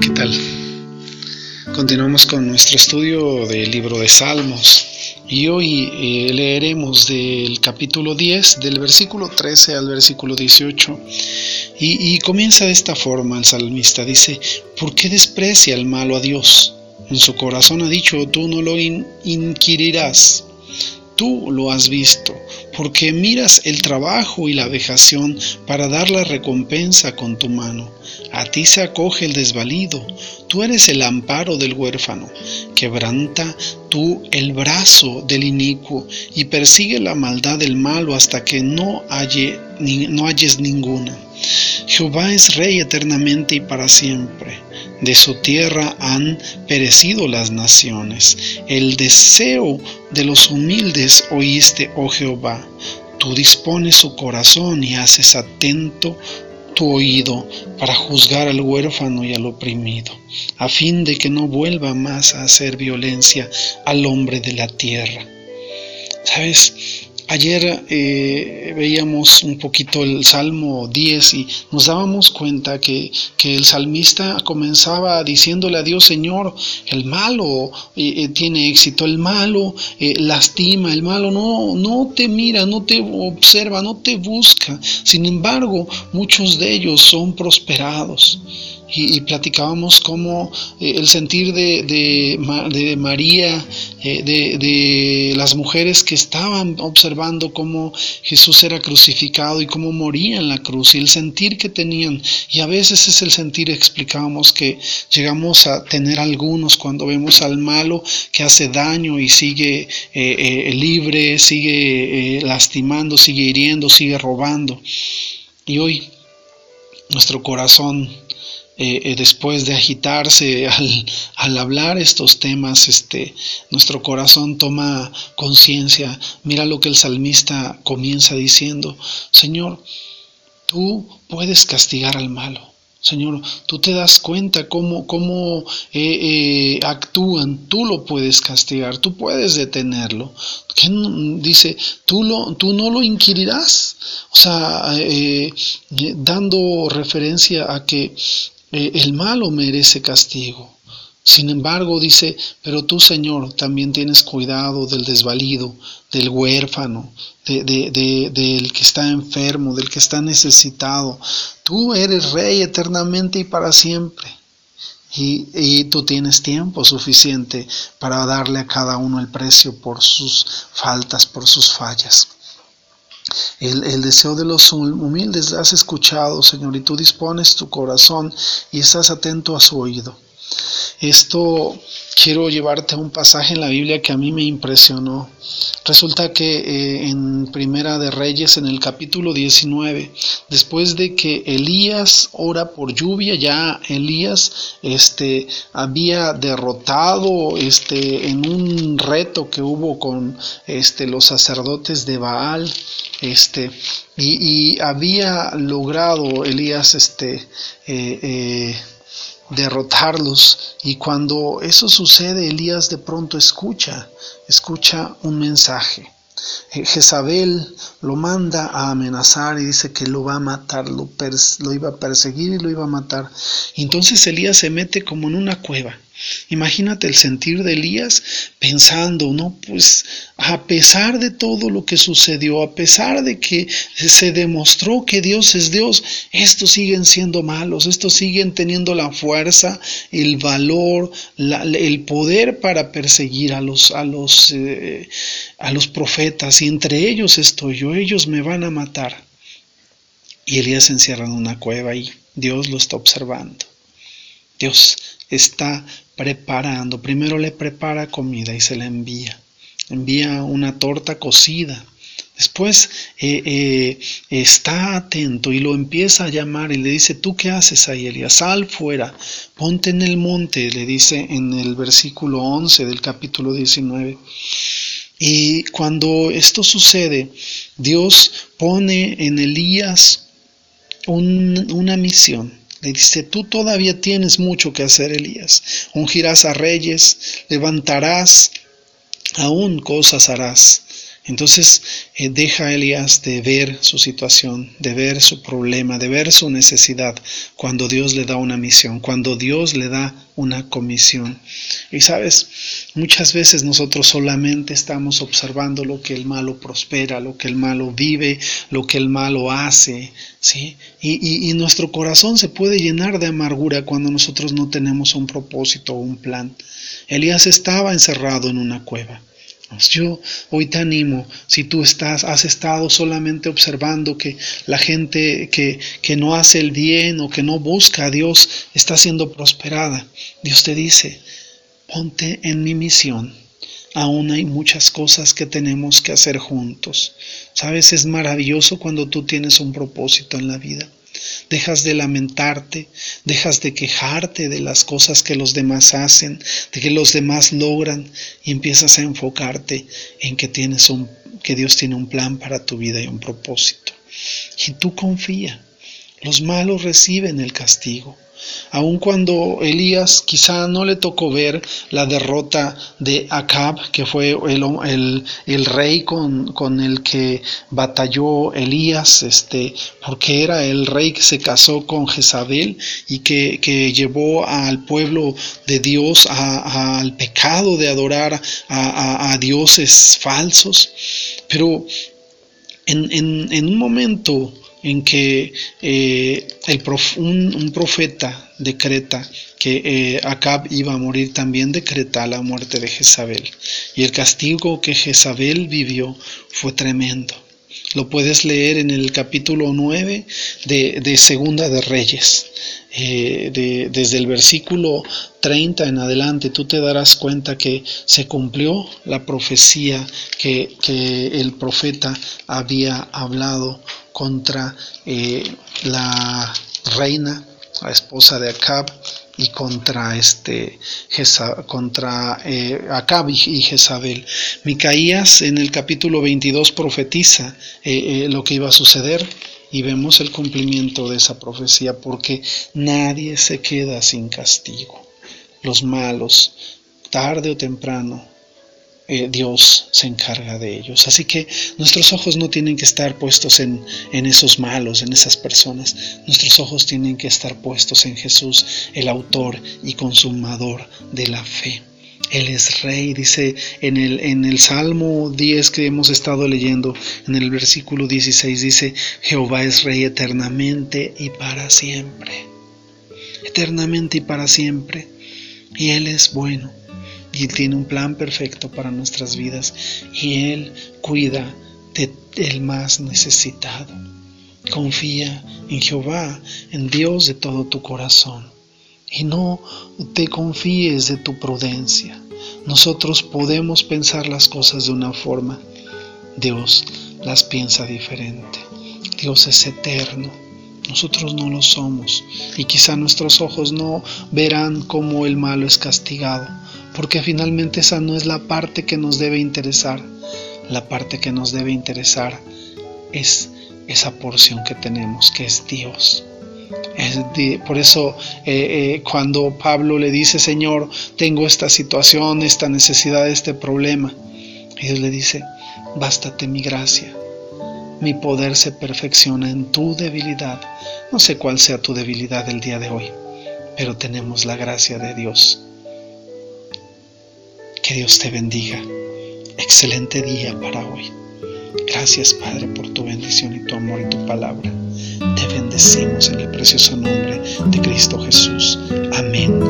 ¿qué tal? Continuamos con nuestro estudio del libro de Salmos y hoy eh, leeremos del capítulo 10, del versículo 13 al versículo 18 y, y comienza de esta forma el salmista, dice, ¿por qué desprecia el malo a Dios? En su corazón ha dicho, tú no lo inquirirás, tú lo has visto, porque miras el trabajo y la vejación para dar la recompensa con tu mano. A ti se acoge el desvalido, tú eres el amparo del huérfano. Quebranta tú el brazo del inicuo y persigue la maldad del malo hasta que no, halle, no halles ninguna. Jehová es rey eternamente y para siempre. De su tierra han perecido las naciones. El deseo de los humildes oíste, oh Jehová. Tú dispones su corazón y haces atento tu oído para juzgar al huérfano y al oprimido, a fin de que no vuelva más a hacer violencia al hombre de la tierra. ¿Sabes? Ayer eh, veíamos un poquito el Salmo 10 y nos dábamos cuenta que, el salmista comenzaba diciéndole a Dios, Señor, el malo eh, eh, tiene éxito, el malo lastima, el malo no, no te mira, no te observa, no te busca. Sin embargo, muchos de ellos son prosperados y, platicábamos cómo eh, el sentir de, de, María, eh, de, las mujeres que estaban observando cómo Jesús era crucificado y cómo moría en la cruz y el sentir que tenían. Y a veces es el sentir, explicábamos que llegamos a tener algunos cuando vemos al malo que hace daño y sigue eh, libre, sigue lastimando, sigue hiriendo, sigue robando. Y hoy nuestro corazón eh, eh, después de agitarse al, hablar estos temas, este, nuestro corazón toma conciencia. Mira lo que el salmista comienza diciendo, Señor, tú puedes castigar al malo. Señor, tú te das cuenta cómo, cómo eh, actúan, tú lo puedes castigar, tú puedes detenerlo. ¿Qué dice? Tú, lo, tú no lo inquirirás. O sea, dando referencia a que eh, el malo merece castigo. Sin embargo, dice, pero tú, Señor, también tienes cuidado del desvalido, del huérfano, del que está enfermo, del que está necesitado. Tú eres rey eternamente y para siempre. Y, y, tú tienes tiempo suficiente para darle a cada uno el precio por sus faltas, por sus fallas. El, deseo de los humildes has escuchado, Señor, y tú dispones tu corazón y estás atento a su oído. Esto quiero llevarte a un pasaje en la Biblia que a mí me impresionó. Resulta que eh, en Primera de Reyes, en el capítulo 19, después de que Elías ora por lluvia, ya Elías este, había derrotado este, en un reto que hubo con este, los sacerdotes de Baal, este, y, había logrado Elías este, eh, eh, derrotarlos y cuando eso sucede Elías de pronto escucha, escucha un mensaje. Jezabel lo manda a amenazar y dice que lo va a matar, lo, lo iba a perseguir y lo iba a matar. Entonces Elías se mete como en una cueva Imagínate el sentir de Elías pensando, ¿no? Pues a pesar de todo lo que sucedió, a pesar de que se demostró que Dios es Dios, estos siguen siendo malos, estos siguen teniendo la fuerza, el valor, el poder para perseguir a los, a los, eh, a los profetas, y entre ellos estoy yo, ellos me van a matar. Y Elías se encierra en una cueva y Dios lo está observando. Dios está preparando. Primero le prepara comida y se la envía. Envía una torta cocida. Después eh, eh, está atento y lo empieza a llamar y le dice, ¿tú qué haces ahí, Elías? Sal fuera, ponte en el monte, le dice en el versículo 11 del capítulo 19. Y cuando esto sucede, Dios pone en Elías una misión le dice, tú todavía tienes mucho que hacer, Elías. Ungirás a reyes, levantarás, aún cosas harás. Entonces eh, deja a Elías de ver su situación, de ver su problema, de ver su necesidad cuando Dios le da una misión, cuando Dios le da una comisión. Y sabes, muchas veces nosotros solamente estamos observando lo que el malo prospera, lo que el malo vive, lo que el malo hace, ¿sí? Y, y nuestro corazón se puede llenar de amargura cuando nosotros no tenemos un propósito o un plan. Elías estaba encerrado en una cueva. Yo hoy te animo, si tú estás, has estado solamente observando que la gente que, que no hace el bien o que no busca a Dios está siendo prosperada, Dios te dice, ponte en mi misión. Aún hay muchas cosas que tenemos que hacer juntos. Sabes, es maravilloso cuando tú tienes un propósito en la vida dejas de lamentarte, dejas de quejarte de las cosas que los demás hacen, de que los demás logran y empiezas a enfocarte en que tienes un que Dios tiene un plan para tu vida y un propósito. Y tú confía. Los malos reciben el castigo aun cuando Elías quizá no le tocó ver la derrota de Acab, que fue el, el, rey con, con, el que batalló Elías, este, porque era el rey que se casó con Jezabel y que, que llevó al pueblo de Dios al pecado de adorar a, dioses falsos. Pero en, en un momento en que eh, un, profeta decreta que eh, Acab iba a morir, también decreta la muerte de Jezabel. Y el castigo que Jezabel vivió fue tremendo. Lo puedes leer en el capítulo 9 de, Segunda de Reyes. Eh, desde el versículo 30 en adelante, tú te darás cuenta que se cumplió la profecía que, que el profeta había hablado contra eh, la reina, la esposa de Acab, y contra este contra eh, Acab y, Jezabel. Micaías en el capítulo 22 profetiza eh, lo que iba a suceder y vemos el cumplimiento de esa profecía porque nadie se queda sin castigo. Los malos, tarde o temprano, eh, Dios se encarga de ellos. Así que nuestros ojos no tienen que estar puestos en, en, esos malos, en esas personas. Nuestros ojos tienen que estar puestos en Jesús, el autor y consumador de la fe. Él es rey, dice en el, en el Salmo 10 que hemos estado leyendo, en el versículo 16 dice, Jehová es rey eternamente y para siempre. Eternamente y para siempre. Y Él es bueno y tiene un plan perfecto para nuestras vidas y Él cuida del más necesitado. Confía en Jehová, en Dios de todo tu corazón y no te confíes de tu prudencia. Nosotros podemos pensar las cosas de una forma, Dios las piensa diferente. Dios es eterno, nosotros no lo somos y quizá nuestros ojos no verán cómo el malo es castigado, porque finalmente esa no es la parte que nos debe interesar. La parte que nos debe interesar es esa porción que tenemos, que es Dios. por eso eh, eh, cuando Pablo le dice, Señor, tengo esta situación, esta necesidad, este problema, Dios le dice, bástate mi gracia. Mi poder se perfecciona en tu debilidad. No sé cuál sea tu debilidad el día de hoy, pero tenemos la gracia de Dios que Dios te bendiga. Excelente día para hoy. Gracias Padre por tu bendición y tu amor y tu palabra. Te bendecimos en el precioso nombre de Cristo Jesús. Amén